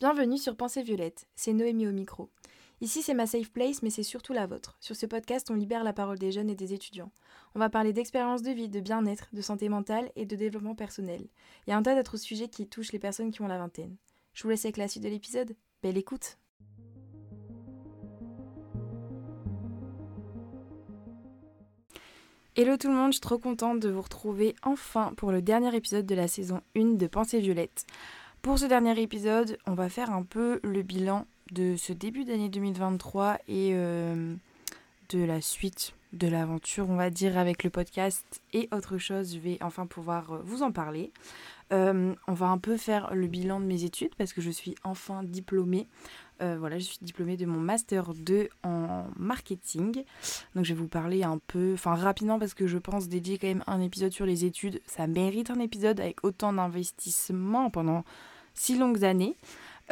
Bienvenue sur Pensée Violette, c'est Noémie au micro. Ici c'est ma safe place mais c'est surtout la vôtre. Sur ce podcast on libère la parole des jeunes et des étudiants. On va parler d'expérience de vie, de bien-être, de santé mentale et de développement personnel. Il y a un tas d'autres sujets qui touchent les personnes qui ont la vingtaine. Je vous laisse avec la suite de l'épisode. Belle écoute Hello tout le monde, je suis trop contente de vous retrouver enfin pour le dernier épisode de la saison 1 de Pensée Violette. Pour ce dernier épisode, on va faire un peu le bilan de ce début d'année 2023 et euh, de la suite de l'aventure, on va dire, avec le podcast et autre chose. Je vais enfin pouvoir euh, vous en parler. Euh, on va un peu faire le bilan de mes études parce que je suis enfin diplômée. voilà, je suis diplômée de mon master 2 en marketing. Donc je vais vous parler un peu, enfin rapidement parce que je pense dédier quand même un épisode sur les études. Ça mérite un épisode avec autant d'investissement pendant six longues années.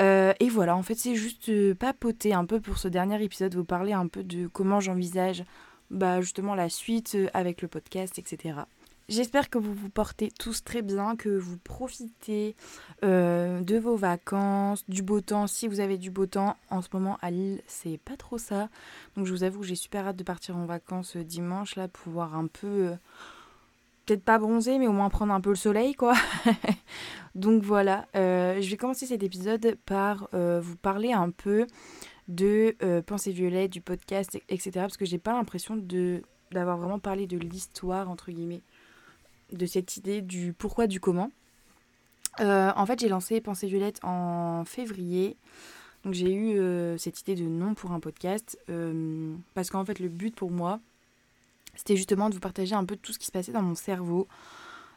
Euh, et voilà, en fait, c'est juste euh, papoter un peu pour ce dernier épisode, vous parler un peu de comment j'envisage bah, justement la suite euh, avec le podcast, etc. J'espère que vous vous portez tous très bien, que vous profitez de vos vacances, du beau temps. Si vous avez du beau temps, en ce moment à Lille, c'est pas trop ça. Donc je vous avoue, j'ai super hâte de partir en vacances dimanche là, pour voir un peu peut-être pas bronzer, mais au moins prendre un peu le soleil, quoi. Donc voilà, euh, je vais commencer cet épisode par euh, vous parler un peu de euh, Pensée Violette, du podcast, etc. Parce que j'ai pas l'impression d'avoir vraiment parlé de l'histoire, entre guillemets, de cette idée du pourquoi, du comment. en fait, j'ai lancé Pensée Violette en février. Donc j'ai eu cette idée de nom pour un podcast. parce qu'en fait, le but pour moi, c'était justement de vous partager un peu tout ce qui se passait dans mon cerveau.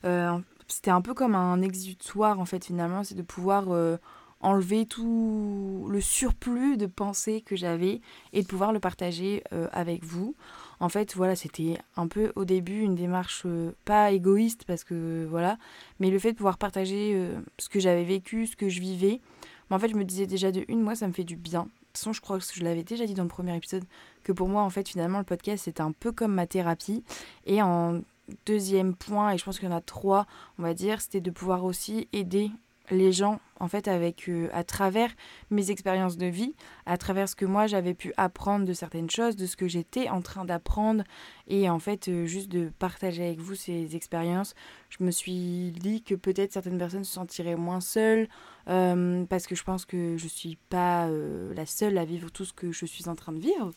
Euh, c'était un peu comme un exutoire en fait finalement, c'est de pouvoir euh, enlever tout le surplus de pensées que j'avais et de pouvoir le partager euh, avec vous. En fait, voilà, c'était un peu au début une démarche pas égoïste parce que voilà, mais le fait de pouvoir partager ce que j'avais vécu, ce que je vivais. En fait, je me disais déjà de une, moi, ça me fait du bien façon, je crois que je l'avais déjà dit dans le premier épisode, que pour moi, en fait, finalement, le podcast, c'est un peu comme ma thérapie. Et en deuxième point, et je pense qu'il y en a trois, on va dire, c'était de pouvoir aussi aider les gens en fait avec euh, à travers mes expériences de vie à travers ce que moi j'avais pu apprendre de certaines choses de ce que j'étais en train d'apprendre. Et en fait euh, juste de partager avec vous ces expériences je me suis dit que peut-être certaines personnes se sentiraient moins seules euh, parce que je pense que je suis pas la seule à vivre tout ce que je suis en train de vivre.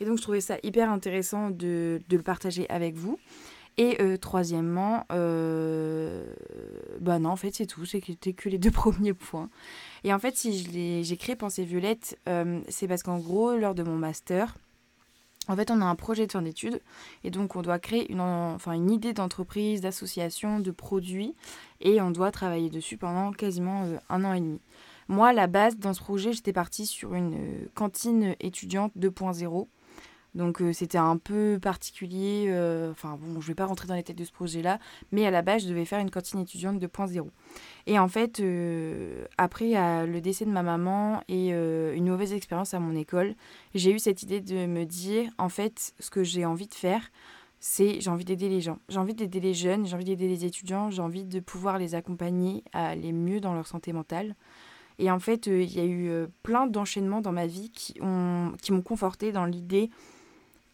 Et donc je trouvais ça hyper intéressant de, de le partager avec vous et euh, troisièmement, euh, bah non, en fait, c'est tout. C'était que les deux premiers points. Et en fait, si j'ai créé Pensée Violette, euh, c'est parce qu'en gros, lors de mon master, en fait, on a un projet de fin d'études et donc on doit créer une, enfin, une idée d'entreprise, d'association, de produit et on doit travailler dessus pendant quasiment un an et demi. Moi, à la base, dans ce projet, j'étais partie sur une cantine étudiante 2.0 donc euh, c'était un peu particulier. Euh, enfin bon, je vais pas rentrer dans les têtes de ce projet-là, mais à la base, je devais faire une cantine étudiante 2.0. Et en fait, euh, après le décès de ma maman et une mauvaise expérience à mon école, j'ai eu cette idée de me dire, en fait, ce que j'ai envie de faire, c'est j'ai envie d'aider les gens. J'ai envie d'aider les jeunes, j'ai envie d'aider les étudiants, j'ai envie de pouvoir les accompagner à aller mieux dans leur santé mentale. Et en fait, il y a eu plein d'enchaînements dans ma vie qui m'ont qui conforté dans l'idée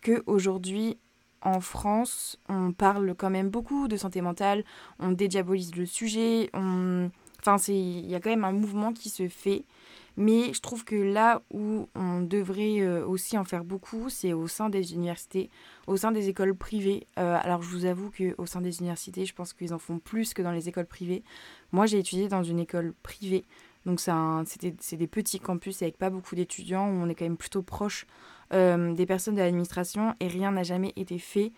qu'aujourd'hui, en France, on parle quand même beaucoup de santé mentale, on dédiabolise le sujet, on... enfin, il y a quand même un mouvement qui se fait. Mais je trouve que là où on devrait euh, aussi en faire beaucoup, c'est au sein des universités, au sein des écoles privées. Euh, alors je vous avoue qu'au sein des universités, je pense qu'ils en font plus que dans les écoles privées. Moi, j'ai étudié dans une école privée. Donc c'est des petits campus avec pas beaucoup d'étudiants, où on est quand même plutôt proche des personnes de l'administration et rien n'a jamais été fait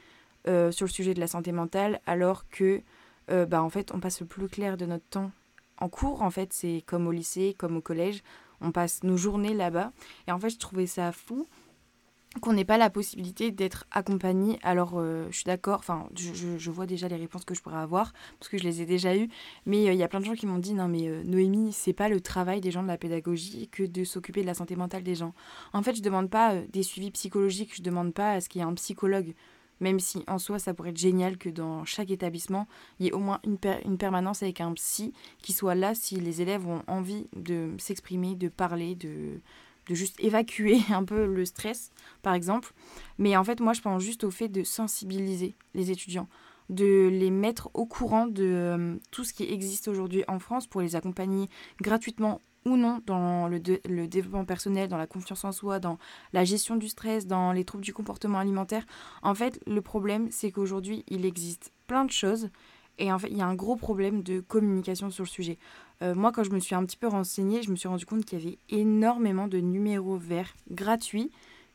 euh, sur le sujet de la santé mentale alors que euh, bah, en fait on passe le plus clair de notre temps en cours en fait. C'est comme au lycée comme au collège. On passe nos journées là-bas. Et en fait je trouvais ça fou qu'on n'ait pas la possibilité d'être accompagné. Alors, euh, je suis d'accord, enfin, je, vois déjà les réponses que je pourrais avoir, parce que je les ai déjà eues, mais euh, il y a plein de gens qui m'ont dit, non mais euh, Noémie, c'est pas le travail des gens de la pédagogie que de s'occuper de la santé mentale des gens. En fait, je demande pas des suivis psychologiques, je demande pas à ce qu'il y ait un psychologue. même si en soi ça pourrait être génial que dans chaque établissement, il y ait au moins une permanence avec un psy qui soit là si les élèves ont envie de s'exprimer, de parler, de, de juste évacuer un peu le stress, par exemple. Mais en fait, moi, je pense juste au fait de sensibiliser les étudiants, de les mettre au courant de euh, tout ce qui existe aujourd'hui en France pour les accompagner gratuitement ou non dans le, le, développement personnel, dans la confiance en soi, dans la gestion du stress, dans les troubles du comportement alimentaire. En fait, le problème, c'est qu'aujourd'hui, il existe plein de choses et en fait, il y a un gros problème de communication sur le sujet. Euh, moi, quand je me suis un petit peu renseignée, je me suis rendu compte qu'il y avait énormément de numéros verts gratuits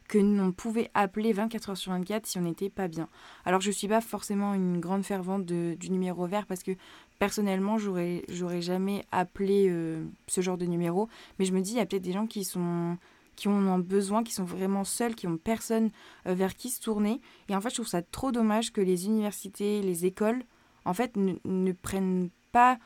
que l'on pouvait appeler 24 heures sur 24 si on n'était pas bien. Alors je ne suis pas forcément une grande fervente du numéro vert parce que personnellement j'aurais j'aurais jamais appelé euh, ce genre de numéro, mais je me dis il y a peut-être des gens qui sont qui ont besoin, qui sont vraiment seuls, qui ont personne euh, vers qui se tourner. Et en fait, je trouve ça trop dommage que les universités, les écoles, en fait, ne prennent pas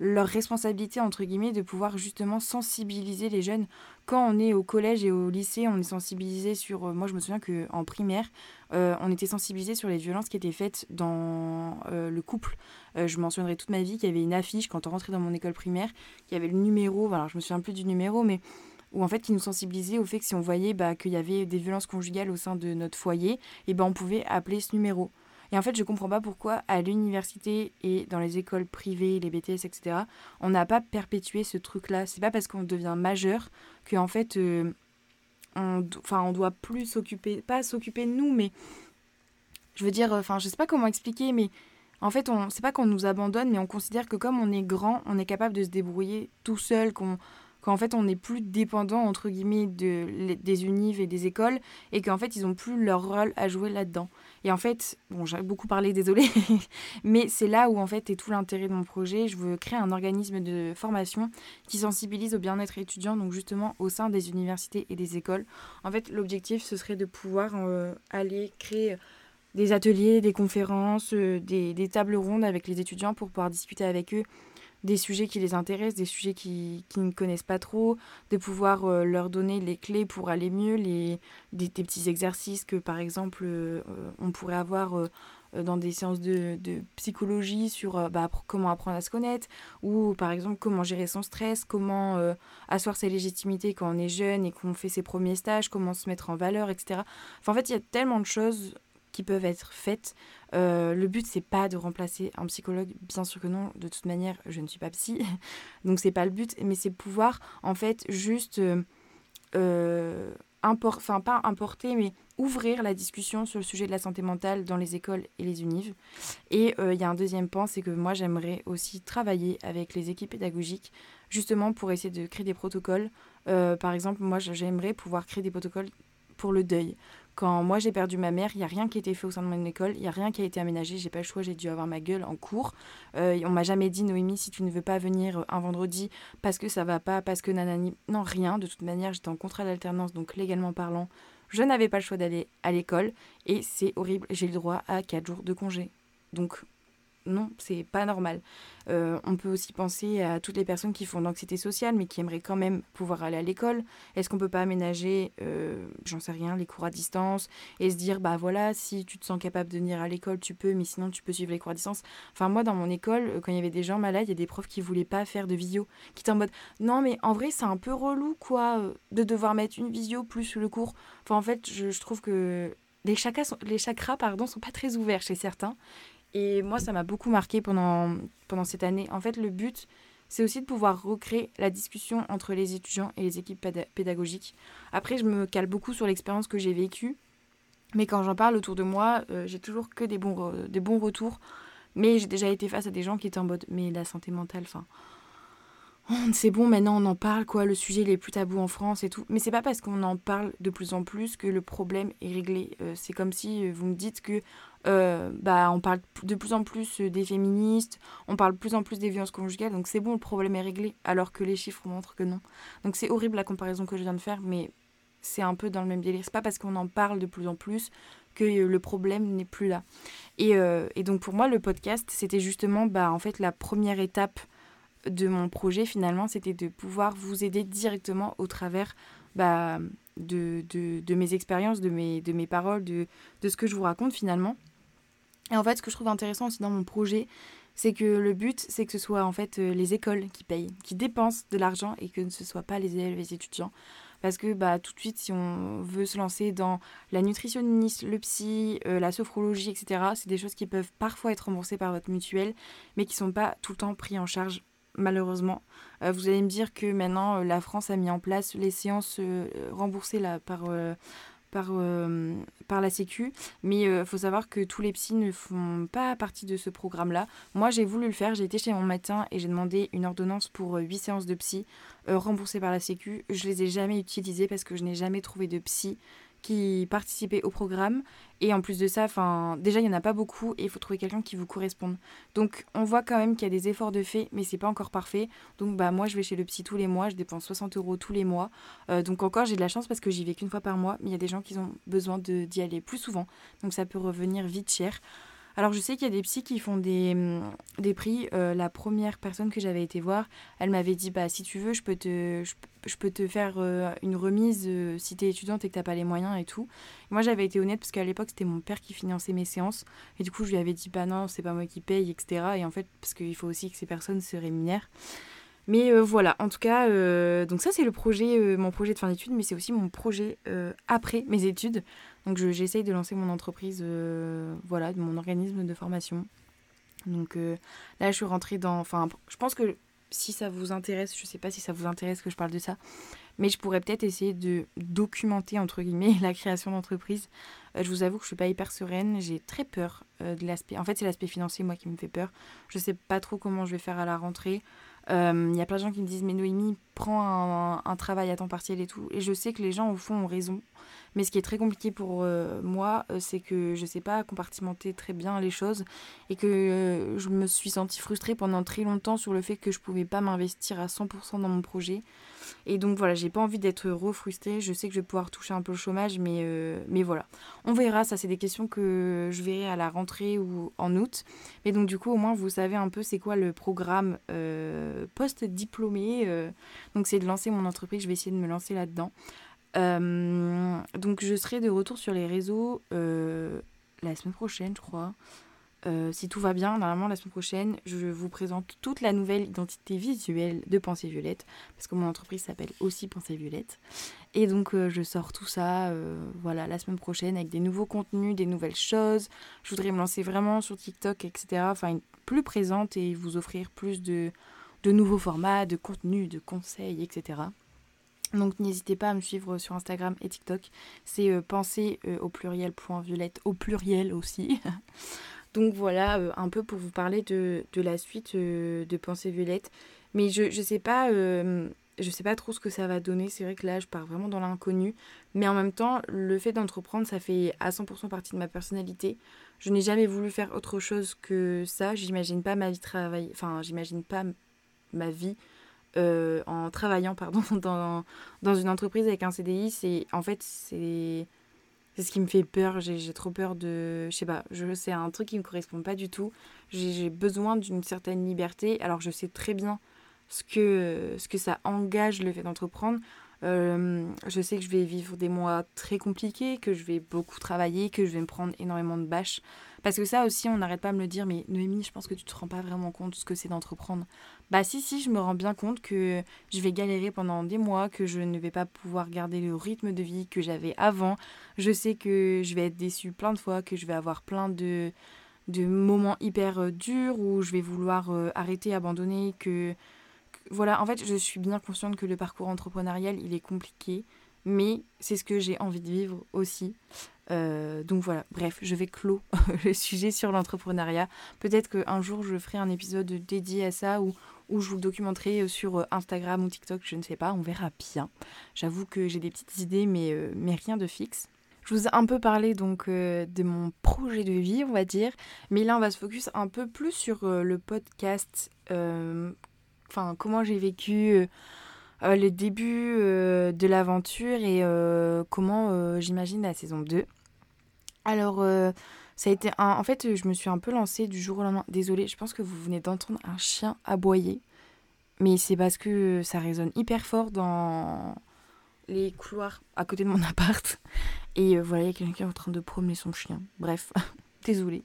leur responsabilité, entre guillemets, de pouvoir justement sensibiliser les jeunes. Quand on est au collège et au lycée, on est sensibilisé sur... Euh, moi, je me souviens qu'en primaire, euh, on était sensibilisé sur les violences qui étaient faites dans euh, le couple. je mentionnerai toute ma vie qu'il y avait une affiche quand on rentrait dans mon école primaire, qui avait le numéro, alors je me souviens plus du numéro, mais où en fait qui nous sensibilisait au fait que si on voyait bah, qu'il y avait des violences conjugales au sein de notre foyer, et ben on pouvait appeler ce numéro. Et en fait, je comprends pas pourquoi à l'université et dans les écoles privées, les BTS, etc., on n'a pas perpétué ce truc-là. C'est pas parce qu'on devient majeur que en fait, euh, on, enfin, doit plus s'occuper, pas s'occuper de nous, mais je veux dire, enfin, je sais pas comment expliquer, mais en fait, on, c'est pas qu'on nous abandonne, mais on considère que comme on est grand, on est capable de se débrouiller tout seul, qu'on qu'en fait on n'est plus dépendant entre guillemets de, des unives et des écoles et qu'en fait ils ont plus leur rôle à jouer là-dedans. Et en fait, bon j'ai beaucoup parlé, désolé, mais c'est là où en fait est tout l'intérêt de mon projet. Je veux créer un organisme de formation qui sensibilise au bien-être étudiant, donc justement au sein des universités et des écoles. En fait, l'objectif ce serait de pouvoir euh, aller créer des ateliers, des conférences, euh, des, des tables rondes avec les étudiants pour pouvoir discuter avec eux des sujets qui les intéressent, des sujets qui, qui ne connaissent pas trop, de pouvoir euh, leur donner les clés pour aller mieux, les, des, petits exercices que par exemple euh, on pourrait avoir euh, dans des séances de, de psychologie sur bah, comment apprendre à se connaître, ou par exemple comment gérer son stress, comment asseoir ses légitimités quand on est jeune et qu'on fait ses premiers stages, comment se mettre en valeur, etc. Enfin, en fait, il y a tellement de choses qui peuvent être faites. Euh, le but, c'est pas de remplacer un psychologue, bien sûr que non. De toute manière, je ne suis pas psy, donc c'est pas le but, mais c'est pouvoir en fait juste, euh, euh enfin pas importer, mais ouvrir la discussion sur le sujet de la santé mentale dans les écoles et les unives. Et il y a un deuxième point, c'est que moi j'aimerais aussi travailler avec les équipes pédagogiques, justement pour essayer de créer des protocoles. par exemple, moi j'aimerais pouvoir créer des protocoles pour le deuil. Quand moi j'ai perdu ma mère, il n'y a rien qui a été fait au sein de mon école, il n'y a rien qui a été aménagé, j'ai pas le choix, j'ai dû avoir ma gueule en cours. Euh, on m'a jamais dit Noémie, si tu ne veux pas venir un vendredi parce que ça va pas, parce que nanani. Non, rien. De toute manière, j'étais en contrat d'alternance, donc légalement parlant, je n'avais pas le choix d'aller à l'école et c'est horrible, j'ai le droit à 4 jours de congé. Donc non, c'est pas normal. Euh, on peut aussi penser à toutes les personnes qui font de l'anxiété sociale, mais qui aimeraient quand même pouvoir aller à l'école. Est-ce qu'on peut pas aménager, euh, j'en sais rien, les cours à distance et se dire, bah voilà, si tu te sens capable de venir à l'école, tu peux, mais sinon tu peux suivre les cours à distance. Enfin, moi, dans mon école, euh, quand il y avait des gens malades, il y a des profs qui voulaient pas faire de visio, qui étaient en mode, non, mais en vrai, c'est un peu relou, quoi, de devoir mettre une visio plus le cours. Enfin, en fait, je, trouve que les chakras, sont, les chakras pardon, sont pas très ouverts chez certains. Et moi, ça m'a beaucoup marqué pendant, pendant cette année. En fait, le but, c'est aussi de pouvoir recréer la discussion entre les étudiants et les équipes pédagogiques. Après, je me cale beaucoup sur l'expérience que j'ai vécue. Mais quand j'en parle autour de moi, euh, j'ai toujours que des bons, des bons retours. Mais j'ai déjà été face à des gens qui étaient en mode Mais la santé mentale, enfin. C'est bon, maintenant on en parle, quoi. Le sujet il est plus tabou en France et tout. Mais c'est pas parce qu'on en parle de plus en plus que le problème est réglé. Euh, c'est comme si euh, vous me dites que euh, bah, on parle de plus en plus des féministes, on parle de plus en plus des violences conjugales, donc c'est bon, le problème est réglé, alors que les chiffres montrent que non. Donc c'est horrible la comparaison que je viens de faire, mais c'est un peu dans le même délire. C'est pas parce qu'on en parle de plus en plus que le problème n'est plus là. Et, et, donc pour moi, le podcast, c'était justement bah, en fait la première étape de mon projet finalement, c'était de pouvoir vous aider directement au travers bah, de, mes expériences, de mes, de mes paroles, de, de ce que je vous raconte finalement. Et en fait, ce que je trouve intéressant aussi dans mon projet, c'est que le but, c'est que ce soit en fait euh, les écoles qui payent, qui dépensent de l'argent et que ce ne soit pas les élèves et les étudiants. Parce que bah, tout de suite, si on veut se lancer dans la nutritionniste, le psy, euh, la sophrologie, etc., c'est des choses qui peuvent parfois être remboursées par votre mutuelle, mais qui ne sont pas tout le temps pris en charge malheureusement. Euh, vous allez me dire que maintenant, la France a mis en place les séances remboursées là, par, euh, la Sécu. Mais il euh, faut savoir que tous les psys ne font pas partie de ce programme-là. Moi, j'ai voulu le faire. J'ai été chez mon médecin et j'ai demandé une ordonnance pour 8 euh, séances de psy remboursées par la Sécu. Je les ai jamais utilisées parce que je n'ai jamais trouvé de psy qui participaient au programme. Et en plus de ça, déjà, il n'y en a pas beaucoup et il faut trouver quelqu'un qui vous corresponde. Donc, on voit quand même qu'il y a des efforts de fait, mais c'est pas encore parfait. Donc, bah, moi, je vais chez le psy tous les mois, je dépense 60 euros tous les mois. Euh, donc, encore, j'ai de la chance parce que j'y vais qu'une fois par mois, mais il y a des gens qui ont besoin d'y aller plus souvent. Donc, ça peut revenir vite cher. Alors je sais qu'il y a des psys qui font des, des prix. Euh, la première personne que j'avais été voir, elle m'avait dit bah si tu veux, je peux te, faire euh, une remise euh, si tu es étudiante et que tu pas les moyens et tout. moi j'avais été honnête parce qu'à l'époque c'était mon père qui finançait mes séances. Et du coup je lui avais dit bah non, c'est pas moi qui paye, etc. Et en fait, parce qu'il faut aussi que ces personnes se rémunèrent. Mais voilà, en tout cas, donc ça c'est le projet, mon projet de fin d'études, mais c'est aussi mon projet après mes études. Donc j'essaye de lancer mon entreprise, euh, voilà, mon organisme de formation. Donc euh, là, je suis rentrée dans... Enfin, je pense que si ça vous intéresse, je sais pas si ça vous intéresse que je parle de ça, mais je pourrais peut-être essayer de documenter, entre guillemets, la création d'entreprise. Euh, je vous avoue que je suis pas hyper sereine, j'ai très peur de l'aspect... En fait, c'est l'aspect financier, moi, qui me fait peur. Je sais pas trop comment je vais faire à la rentrée. Il y a plein de gens qui me disent, mais Noémie, prends un, travail à temps partiel et tout. Et je sais que les gens, au fond, ont raison. Mais ce qui est très compliqué pour euh, moi, euh, c'est que je ne sais pas compartimenter très bien les choses et que euh, je me suis sentie frustrée pendant très longtemps sur le fait que je ne pouvais pas m'investir à 100% dans mon projet. Et donc voilà, j'ai pas envie d'être refrustrée. Je sais que je vais pouvoir toucher un peu le chômage, mais, mais voilà. On verra, ça c'est des questions que je verrai à la rentrée ou en août. Mais donc du coup, au moins, vous savez un peu c'est quoi le programme post-diplômé. donc c'est de lancer mon entreprise, je vais essayer de me lancer là-dedans. Euh, donc je serai de retour sur les réseaux euh, la semaine prochaine, je crois. Euh, si tout va bien, normalement la semaine prochaine, je vous présente toute la nouvelle identité visuelle de Pensée Violette, parce que mon entreprise s'appelle aussi Pensée Violette. Et donc je sors tout ça, voilà, la semaine prochaine avec des nouveaux contenus, des nouvelles choses. Je voudrais me lancer vraiment sur TikTok, etc. Enfin, plus présente et vous offrir plus de, nouveaux formats, de contenus, de conseils, etc. Donc n'hésitez pas à me suivre sur Instagram et TikTok. C'est euh, penser euh, au pluriel point violette, au pluriel aussi. Donc voilà, euh, un peu pour vous parler de, la suite de Pensée Violette. Mais je ne sais pas je sais pas trop ce que ça va donner. C'est vrai que là, je pars vraiment dans l'inconnu. Mais en même temps, le fait d'entreprendre, ça fait à 100% partie de ma personnalité. Je n'ai jamais voulu faire autre chose que ça. J'imagine pas ma vie travailler. Enfin, j'imagine pas ma vie euh, en travaillant pardon, dans, dans une entreprise avec un CDI, c'est en fait c'est c'est ce qui me fait peur. J'ai trop peur de. Je sais pas, c'est un truc qui me correspond pas du tout. J'ai besoin d'une certaine liberté. Alors je sais très bien ce que, ce que ça engage le fait d'entreprendre. Euh, je sais que je vais vivre des mois très compliqués, que je vais beaucoup travailler, que je vais me prendre énormément de bâches. Parce que ça aussi, on n'arrête pas de me le dire, mais Noémie, je pense que tu te rends pas vraiment compte de ce que c'est d'entreprendre. Bah si, si, je me rends bien compte que je vais galérer pendant des mois, que je ne vais pas pouvoir garder le rythme de vie que j'avais avant. Je sais que je vais être déçue plein de fois, que je vais avoir plein de, de moments hyper euh, durs où je vais vouloir euh, arrêter, abandonner, que voilà, en fait, je suis bien consciente que le parcours entrepreneurial, il est compliqué, mais c'est ce que j'ai envie de vivre aussi. Euh, donc voilà, bref, je vais clôt le sujet sur l'entrepreneuriat. Peut-être qu'un jour, je ferai un épisode dédié à ça ou, ou je vous le documenterai euh, sur euh, Instagram ou TikTok, je ne sais pas, on verra bien. J'avoue que j'ai des petites idées, mais, mais rien de fixe. Je vous ai un peu parlé donc de mon projet de vie, on va dire, mais là on va se focus un peu plus sur le podcast enfin comment j'ai vécu euh, euh, le début euh, de l'aventure et comment j'imagine la saison 2. Alors ça a été un... en fait je me suis un peu lancée du jour au lendemain. Désolée, je pense que vous venez d'entendre un chien aboyer, mais c'est parce que ça résonne hyper fort dans les couloirs à côté de mon appart. Et euh, voilà, il y a quelqu'un en train de promener son chien. Bref, désolée.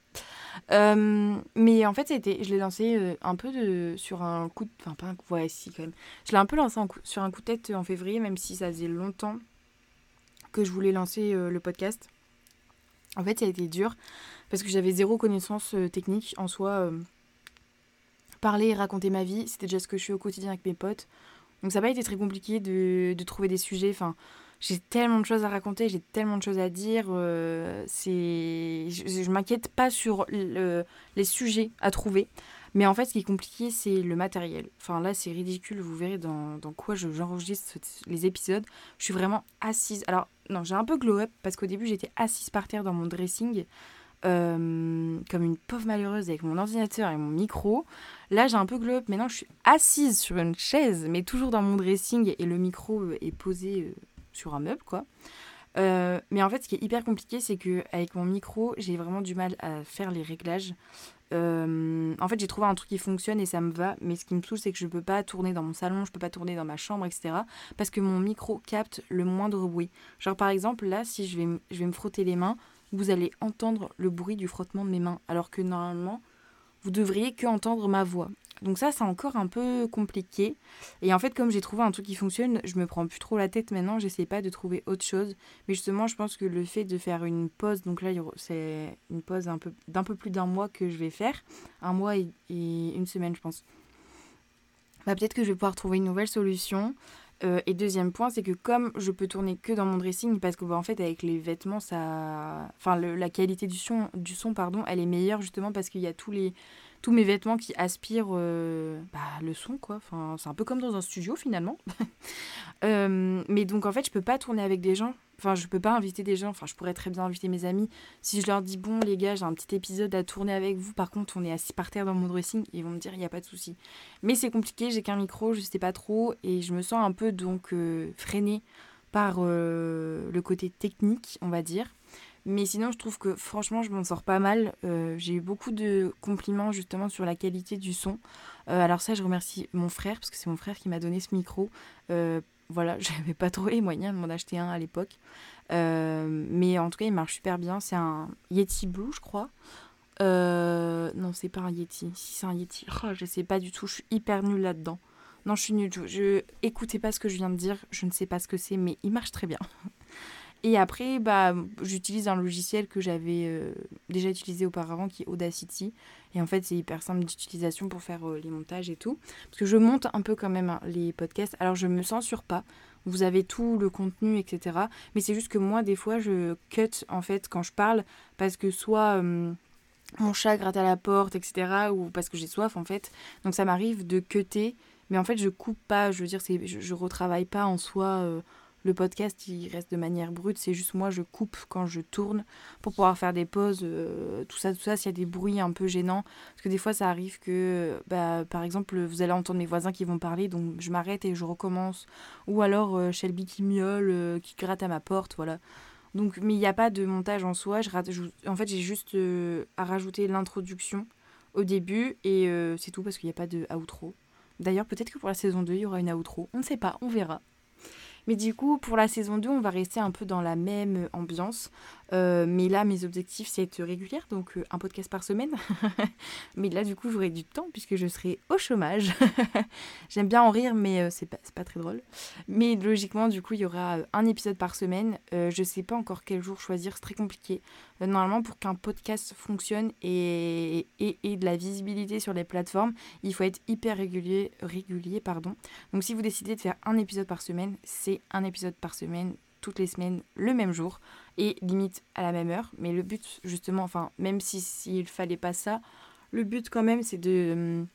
Euh, mais en fait, c'était, je l'ai lancé euh, un peu sur un coup de... Enfin, pas un coup... Ouais, si, quand même. Je l'ai un peu lancé sur un coup de tête en février, même si ça faisait longtemps que je voulais lancer le podcast. En fait, ça a été dur parce que j'avais zéro connaissance technique en soi. parler et raconter ma vie, c'était déjà ce que je fais au quotidien avec mes potes. Donc ça n'a pas été très compliqué de, trouver des sujets. Enfin, j'ai tellement de choses à raconter, j'ai tellement de choses à dire. Euh, je, ne m'inquiète pas sur les sujets à trouver. Mais en fait, ce qui est compliqué, c'est le matériel. Enfin, là, c'est ridicule. Vous verrez dans, quoi j'enregistre les épisodes. Je suis vraiment assise. Alors, non, j'ai un peu glow up parce qu'au début, j'étais assise par terre dans mon dressing. Euh, comme une pauvre malheureuse avec mon ordinateur et mon micro. Là, j'ai un peu glow up. Maintenant, je suis assise sur une chaise, mais toujours dans mon dressing et le micro est posé sur un meuble, quoi. Euh, mais en fait, ce qui est hyper compliqué, c'est que avec mon micro, j'ai vraiment du mal à faire les réglages. Euh, en fait, j'ai trouvé un truc qui fonctionne et ça me va, mais ce qui me saoule, c'est que je peux pas tourner dans mon salon, je peux pas tourner dans ma chambre, etc. Parce que mon micro capte le moindre bruit. Genre, par exemple, là, si je vais me frotter les mains, vous allez entendre le bruit du frottement de mes mains, alors que normalement, vous devriez que entendre ma voix. Donc ça, c'est encore un peu compliqué. Et en fait, comme j'ai trouvé un truc qui fonctionne, je me prends plus trop la tête maintenant. J'essaie pas de trouver autre chose. Mais justement, je pense que le fait de faire une pause, donc là, c'est une pause d'un peu plus d'un mois que je vais faire, un mois et, une semaine, je pense. Bah, peut-être que je vais pouvoir trouver une nouvelle solution. Euh, et deuxième point, c'est que comme je peux tourner que dans mon dressing, parce que bah, en fait avec les vêtements, ça, enfin la qualité du son, du son pardon, elle est meilleure justement parce qu'il y a tous les tous mes vêtements qui aspirent euh, bah, le son, quoi. C'est un peu comme dans un studio finalement. Euh, mais donc en fait, je peux pas tourner avec des gens. Enfin, je peux pas inviter des gens. Enfin, je pourrais très bien inviter mes amis. Si je leur dis, bon, les gars, j'ai un petit épisode à tourner avec vous. Par contre, on est assis par terre dans mon dressing. Ils vont me dire, il n'y a pas de souci. Mais c'est compliqué. J'ai qu'un micro, je sais pas trop. Et je me sens un peu donc euh, freinée par le côté technique, on va dire. Mais sinon, je trouve que franchement, je m'en sors pas mal. Euh, j'ai eu beaucoup de compliments justement sur la qualité du son. Euh, alors ça, je remercie mon frère, parce que c'est mon frère qui m'a donné ce micro. Euh, voilà, j'avais pas trop les moyens de m'en acheter un à l'époque. mais en tout cas, il marche super bien. C'est un Yeti Blue, je crois. non, c'est pas un Yeti. Si c'est un Yeti, oh, je sais pas du tout. Je suis hyper nulle là-dedans. Non, je suis nulle. Je, je... Écoutez pas ce que je viens de dire. Je ne sais pas ce que c'est, mais il marche très bien. Et après, bah, j'utilise un logiciel que j'avais euh, déjà utilisé auparavant qui est Audacity. Et en fait, c'est hyper simple d'utilisation pour faire euh, les montages et tout. Parce que je monte un peu quand même hein, les podcasts. Alors, je me censure pas. Vous avez tout le contenu, etc. Mais c'est juste que moi, des fois, je cut en fait quand je parle. Parce que soit. Euh, mon chat gratte à la porte, etc. Ou parce que j'ai soif, en fait. Donc ça m'arrive de cutter. Mais en fait, je coupe pas. Je veux dire, je, je retravaille pas en soi le podcast, il reste de manière brute. C'est juste moi, je coupe quand je tourne pour pouvoir faire des pauses, euh, tout ça, tout ça. S'il y a des bruits un peu gênants, parce que des fois, ça arrive que, bah, par exemple, vous allez entendre mes voisins qui vont parler, donc je m'arrête et je recommence. Ou alors euh, Shelby qui miaule, euh, qui gratte à ma porte, voilà. Donc, mais il n'y a pas de montage en soi. En fait, j'ai juste à rajouter l'introduction au début et c'est tout parce qu'il n'y a pas de outro. D'ailleurs, peut-être que pour la saison 2, il y aura une outro. On ne sait pas, on verra. Mais du coup, pour la saison 2, on va rester un peu dans la même ambiance. Euh, mais là, mes objectifs, c'est être régulière, donc euh, un podcast par semaine. mais là, du coup, j'aurai du temps puisque je serai au chômage. J'aime bien en rire, mais euh, c'est pas, pas très drôle. Mais logiquement, du coup, il y aura un épisode par semaine. je sais pas encore quel jour choisir, c'est très compliqué. normalement, pour qu'un podcast fonctionne et, et, et, de la visibilité sur les plateformes, il faut être hyper régulier. régulier pardon. Donc, si vous décidez de faire un épisode par semaine, c'est un épisode par semaine toutes les semaines le même jour et limite à la même heure. Mais le but, justement, enfin, même si s'il fallait pas ça, le but quand même, c'est de hum,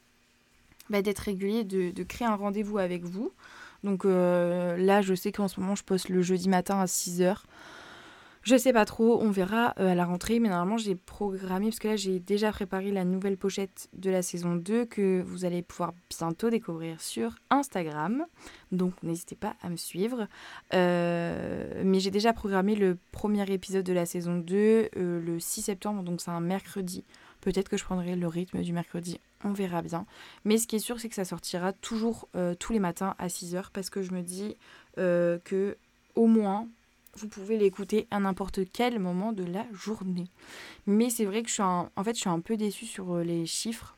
bah, d'être régulier, de, de, créer un rendez-vous avec vous. Donc euh, là, je sais qu'en ce moment, je poste le jeudi matin à 6h. Je sais pas trop, on verra euh, à la rentrée, mais normalement j'ai programmé, parce que là j'ai déjà préparé la nouvelle pochette de la saison 2 que vous allez pouvoir bientôt découvrir sur Instagram. Donc n'hésitez pas à me suivre. Euh, mais j'ai déjà programmé le premier épisode de la saison 2 euh, le 6 septembre, donc c'est un mercredi. Peut-être que je prendrai le rythme du mercredi, on verra bien. Mais ce qui est sûr, c'est que ça sortira toujours tous les matins à 6h parce que je me dis que au moins vous pouvez l'écouter à n'importe quel moment de la journée. Mais c'est vrai que je suis un, en fait je suis un peu déçue sur euh, les chiffres.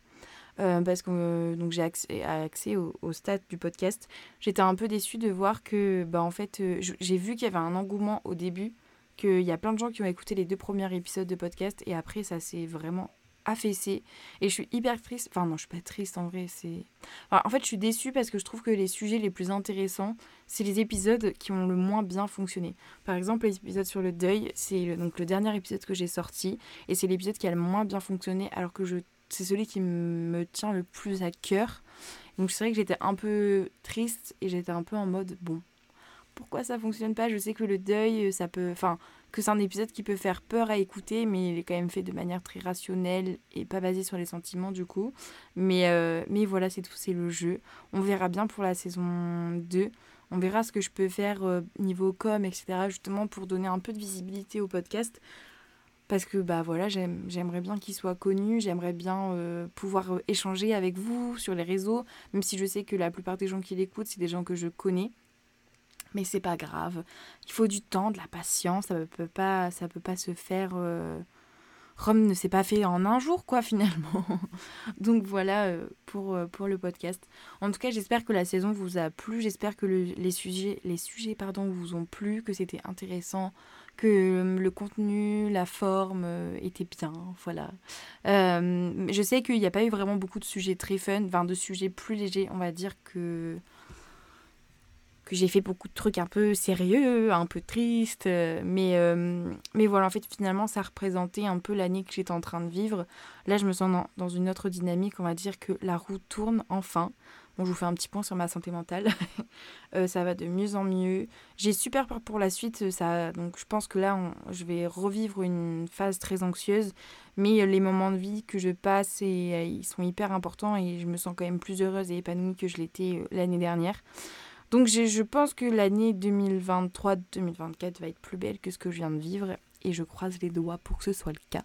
Euh, parce que euh, j'ai accès, au, au, stats du podcast. J'étais un peu déçue de voir que bah, en fait j'ai vu qu'il y avait un engouement au début, qu'il y a plein de gens qui ont écouté les deux premiers épisodes de podcast et après ça s'est vraiment affaissé et je suis hyper triste. Enfin non je suis pas triste en vrai c'est en fait je suis déçue parce que je trouve que les sujets les plus intéressants c'est les épisodes qui ont le moins bien fonctionné. Par exemple l'épisode sur le deuil c'est le, donc le dernier épisode que j'ai sorti et c'est l'épisode qui a le moins bien fonctionné alors que je c'est celui qui me tient le plus à cœur. Donc c'est vrai que j'étais un peu triste et j'étais un peu en mode bon pourquoi ça fonctionne pas? Je sais que le deuil ça peut enfin que c'est un épisode qui peut faire peur à écouter, mais il est quand même fait de manière très rationnelle et pas basé sur les sentiments du coup. Mais, euh, mais voilà, c'est tout, c'est le jeu. On verra bien pour la saison 2. On verra ce que je peux faire euh, niveau com, etc. justement pour donner un peu de visibilité au podcast. Parce que bah voilà, j'aimerais bien qu'il soit connu, j'aimerais bien euh, pouvoir échanger avec vous sur les réseaux, même si je sais que la plupart des gens qui l'écoutent, c'est des gens que je connais mais c'est pas grave. Il faut du temps, de la patience, ça peut pas, ça peut pas se faire. Euh, Rome ne s'est pas fait en un jour, quoi, finalement. Donc voilà euh, pour, euh, pour le podcast. En tout cas, j'espère que la saison vous a plu. J'espère que les sujets, les sujets pardon, vous ont plu, que c'était intéressant, que le contenu, la forme était bien. Voilà. je sais qu'il n'y a pas eu vraiment beaucoup de sujets très fun, enfin de sujets plus légers, on va dire que que j'ai fait beaucoup de trucs un peu sérieux, un peu tristes. Euh, mais, euh, mais voilà, en fait, finalement, ça représentait un peu l'année que j'étais en train de vivre. Là, je me sens dans, une autre dynamique. On va dire que la roue tourne enfin. Bon, je vous fais un petit point sur ma santé mentale. Euh, ça va de mieux en mieux. J'ai super peur pour la suite. Ça, donc, je pense que là, je vais revivre une phase très anxieuse. Mais les moments de vie que je passe, et, ils sont hyper importants. Et je me sens quand même plus heureuse et épanouie que je l'étais l'année dernière. Donc je pense que l'année 2023-2024 va être plus belle que ce que je viens de vivre et je croise les doigts pour que ce soit le cas.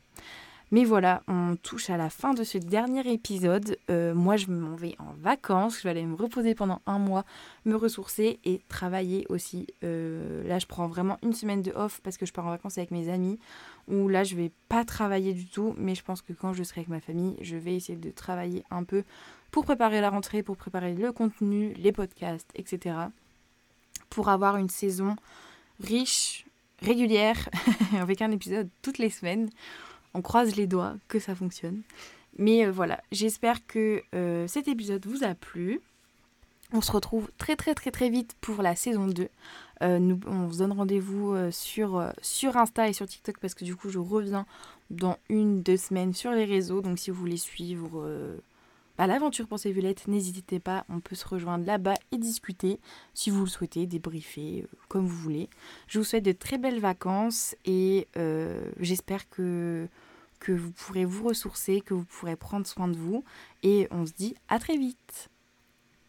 Mais voilà, on touche à la fin de ce dernier épisode. Euh, moi, je m'en vais en vacances. Je vais aller me reposer pendant un mois, me ressourcer et travailler aussi. Euh, là, je prends vraiment une semaine de off parce que je pars en vacances avec mes amis. Où là, je vais pas travailler du tout. Mais je pense que quand je serai avec ma famille, je vais essayer de travailler un peu pour préparer la rentrée, pour préparer le contenu, les podcasts, etc. Pour avoir une saison riche, régulière, avec un épisode toutes les semaines. On croise les doigts que ça fonctionne. Mais euh, voilà, j'espère que euh, cet épisode vous a plu. On se retrouve très très très très vite pour la saison 2. Euh, on se donne rendez-vous sur, sur Insta et sur TikTok parce que du coup je reviens dans une, deux semaines sur les réseaux. Donc si vous voulez suivre bah, l'aventure Pensée Violette, n'hésitez pas, on peut se rejoindre là-bas et discuter si vous le souhaitez, débriefer, euh, comme vous voulez. Je vous souhaite de très belles vacances et euh, j'espère que vous pourrez vous ressourcer, que vous pourrez prendre soin de vous et on se dit à très vite